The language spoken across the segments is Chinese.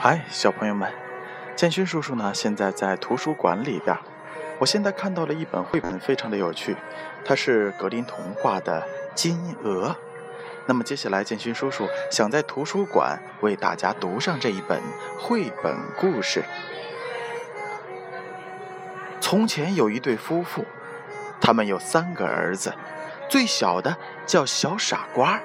嗨，小朋友们，建勋叔叔呢？现在在图书馆里边。我现在看到了一本绘本，非常的有趣，它是格林童话的《金鹅》。那么接下来，建勋叔叔想在图书馆为大家读上这一本绘本故事。从前有一对夫妇，他们有三个儿子，最小的叫小傻瓜。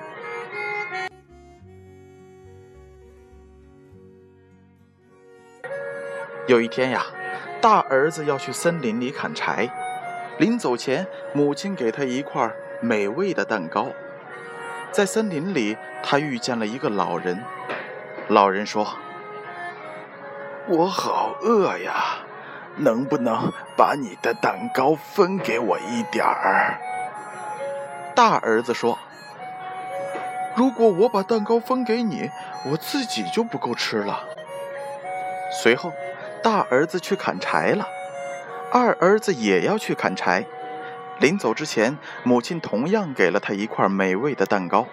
有一天呀，大儿子要去森林里砍柴，临走前，母亲给他一块美味的蛋糕。在森林里，他遇见了一个老人。老人说：“我好饿呀，能不能把你的蛋糕分给我一点儿？”大儿子说：“如果我把蛋糕分给你，我自己就不够吃了。”随后。大儿子去砍柴了，二儿子也要去砍柴。临走之前，母亲同样给了他一块美味的蛋糕。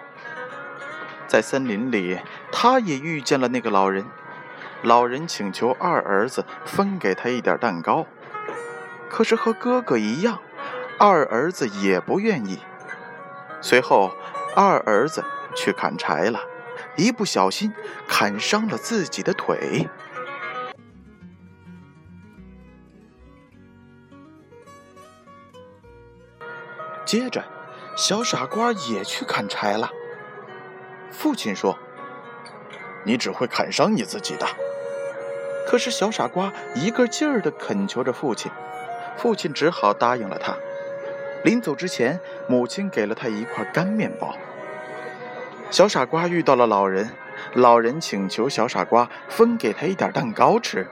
在森林里，他也遇见了那个老人。老人请求二儿子分给他一点蛋糕，可是和哥哥一样，二儿子也不愿意。随后，二儿子去砍柴了，一不小心砍伤了自己的腿。接着，小傻瓜也去砍柴了。父亲说：“你只会砍伤你自己的。”可是小傻瓜一个劲儿地恳求着父亲，父亲只好答应了他。临走之前，母亲给了他一块干面包。小傻瓜遇到了老人，老人请求小傻瓜分给他一点蛋糕吃。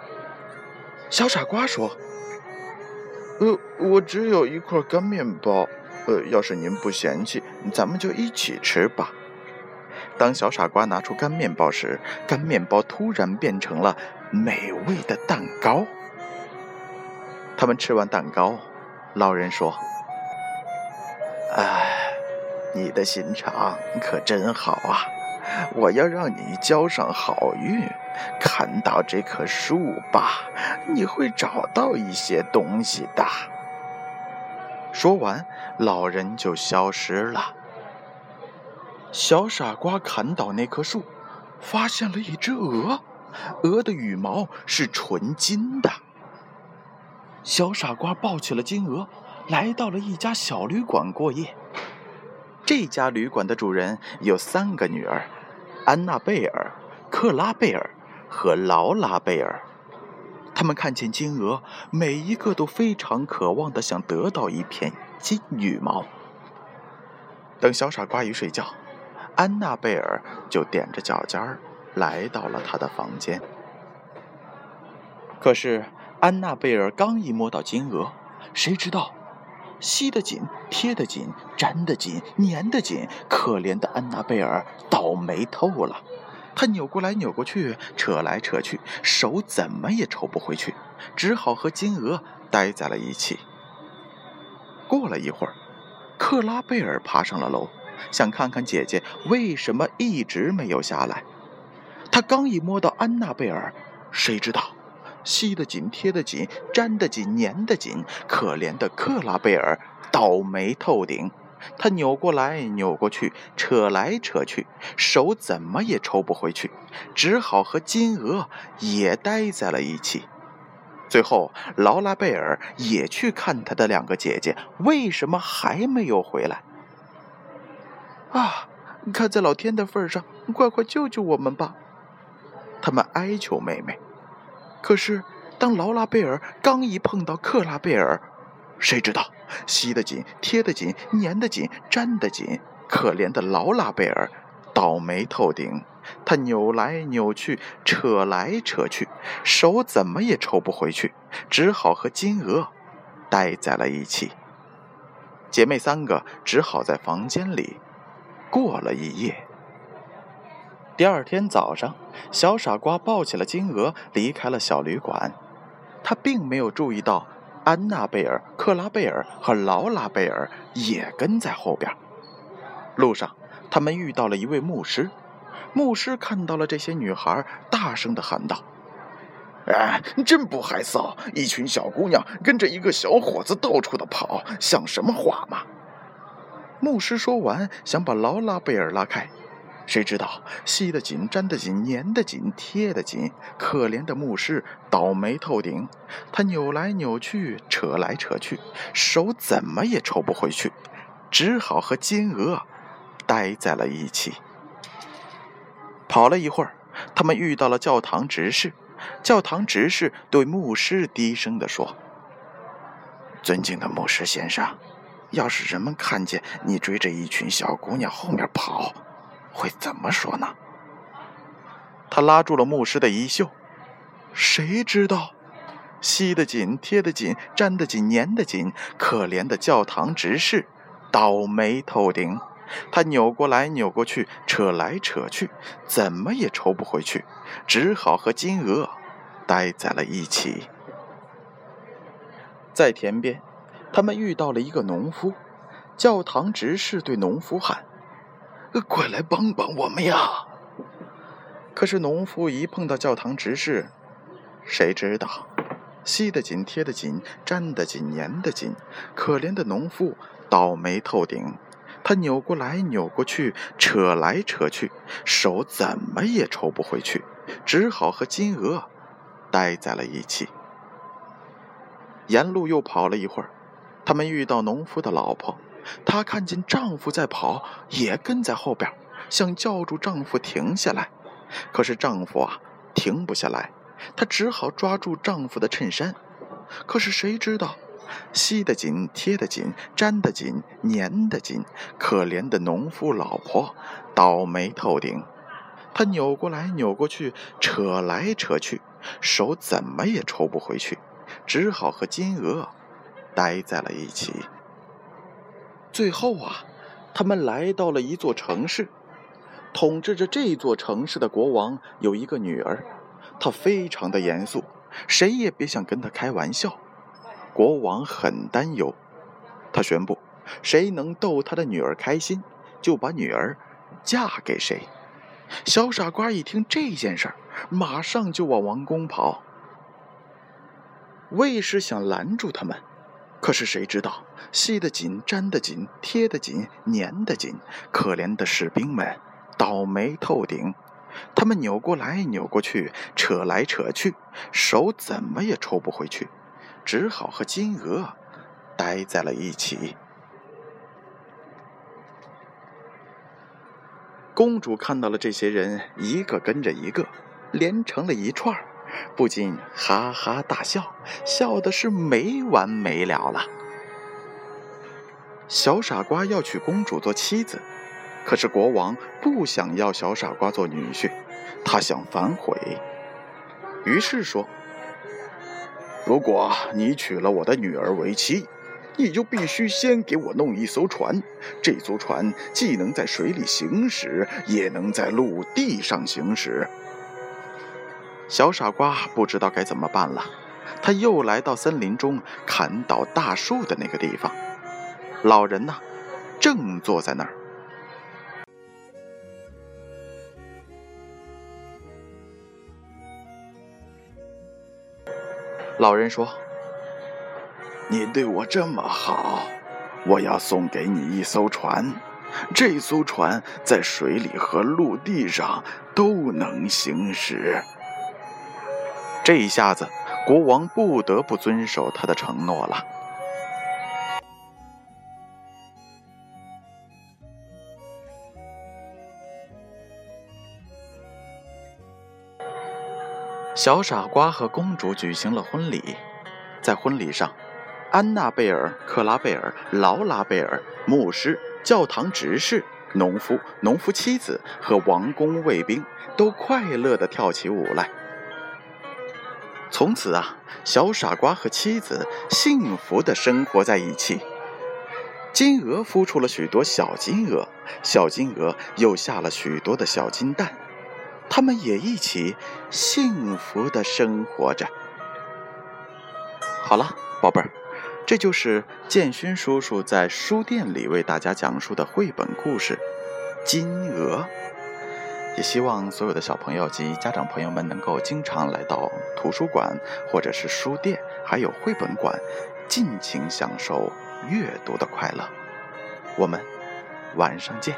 小傻瓜说：“呃，我只有一块干面包。”呃，要是您不嫌弃，咱们就一起吃吧。当小傻瓜拿出干面包时，干面包突然变成了美味的蛋糕。他们吃完蛋糕，老人说：“哎，你的心肠可真好啊！我要让你交上好运。看到这棵树吧，你会找到一些东西的。”说完，老人就消失了。小傻瓜砍倒那棵树，发现了一只鹅，鹅的羽毛是纯金的。小傻瓜抱起了金鹅，来到了一家小旅馆过夜。这家旅馆的主人有三个女儿：安娜贝尔、克拉贝尔和劳拉贝尔。他们看见金鹅，每一个都非常渴望的想得到一片金羽毛。等小傻瓜一睡觉，安娜贝尔就踮着脚尖儿来到了他的房间。可是安娜贝尔刚一摸到金鹅，谁知道，吸得紧，贴得紧，粘得紧，粘得紧，可怜的安娜贝尔倒霉透了。他扭过来扭过去，扯来扯去，手怎么也抽不回去，只好和金鹅待在了一起。过了一会儿，克拉贝尔爬上了楼，想看看姐姐为什么一直没有下来。他刚一摸到安娜贝尔，谁知道，吸得紧，贴得紧，粘得紧，粘得紧，可怜的克拉贝尔倒霉透顶。他扭过来扭过去，扯来扯去，手怎么也抽不回去，只好和金鹅也待在了一起。最后，劳拉贝尔也去看他的两个姐姐，为什么还没有回来？啊！看在老天的份上，快快救救我们吧！他们哀求妹妹。可是，当劳拉贝尔刚一碰到克拉贝尔，谁知道？吸得紧，贴得紧，粘得紧，粘得紧。可怜的劳拉贝尔，倒霉透顶。他扭来扭去，扯来扯去，手怎么也抽不回去，只好和金鹅待在了一起。姐妹三个只好在房间里过了一夜。第二天早上，小傻瓜抱起了金鹅，离开了小旅馆。他并没有注意到。安娜贝尔、克拉贝尔和劳拉贝尔也跟在后边。路上，他们遇到了一位牧师。牧师看到了这些女孩，大声的喊道：“哎，真不害臊！一群小姑娘跟着一个小伙子到处的跑，像什么话吗？”牧师说完，想把劳拉贝尔拉开，谁知道吸得紧、粘得紧、粘得紧、贴得紧，可怜的牧师倒霉透顶。他扭来扭去，扯来扯去，手怎么也抽不回去，只好和金鹅待在了一起。跑了一会儿，他们遇到了教堂执事。教堂执事对牧师低声地说：“尊敬的牧师先生，要是人们看见你追着一群小姑娘后面跑，会怎么说呢？”他拉住了牧师的衣袖。谁知道，吸得紧、贴得紧、粘得紧、粘得紧，可怜的教堂执事倒霉透顶。他扭过来扭过去，扯来扯去，怎么也抽不回去，只好和金鹅待在了一起。在田边，他们遇到了一个农夫。教堂执事对农夫喊：“快来帮帮我们呀！”可是农夫一碰到教堂执事，谁知道，吸得紧，贴得紧，粘得紧，粘得紧，可怜的农夫倒霉透顶。他扭过来扭过去，扯来扯去，手怎么也抽不回去，只好和金鹅待在了一起。沿路又跑了一会儿，他们遇到农夫的老婆，她看见丈夫在跑，也跟在后边，想叫住丈夫停下来，可是丈夫啊停不下来，她只好抓住丈夫的衬衫，可是谁知道？吸得紧，贴得紧，粘得紧，粘得紧。可怜的农夫老婆，倒霉透顶。她扭过来扭过去，扯来扯去，手怎么也抽不回去，只好和金鹅待在了一起。最后啊，他们来到了一座城市。统治着这座城市的国王有一个女儿，她非常的严肃，谁也别想跟她开玩笑。国王很担忧，他宣布，谁能逗他的女儿开心，就把女儿嫁给谁。小傻瓜一听这件事儿，马上就往王宫跑。卫士想拦住他们，可是谁知道，吸得紧，粘得紧，贴得紧，粘得紧，可怜的士兵们倒霉透顶。他们扭过来扭过去，扯来扯去，手怎么也抽不回去。只好和金鹅待在了一起。公主看到了这些人，一个跟着一个，连成了一串不禁哈哈大笑，笑的是没完没了了。小傻瓜要娶公主做妻子，可是国王不想要小傻瓜做女婿，他想反悔，于是说。如果你娶了我的女儿为妻，你就必须先给我弄一艘船。这艘船既能在水里行驶，也能在陆地上行驶。小傻瓜不知道该怎么办了，他又来到森林中砍倒大树的那个地方。老人呢，正坐在那儿。老人说：“你对我这么好，我要送给你一艘船。这艘船在水里和陆地上都能行驶。”这一下子，国王不得不遵守他的承诺了。小傻瓜和公主举行了婚礼，在婚礼上，安娜贝尔、克拉贝尔、劳拉贝尔、牧师、教堂执事、农夫、农夫妻子和王宫卫兵都快乐地跳起舞来。从此啊，小傻瓜和妻子幸福地生活在一起。金鹅孵出了许多小金鹅，小金鹅又下了许多的小金蛋。他们也一起幸福的生活着。好了，宝贝儿，这就是建勋叔叔在书店里为大家讲述的绘本故事《金鹅》。也希望所有的小朋友及家长朋友们能够经常来到图书馆或者是书店，还有绘本馆，尽情享受阅读的快乐。我们晚上见。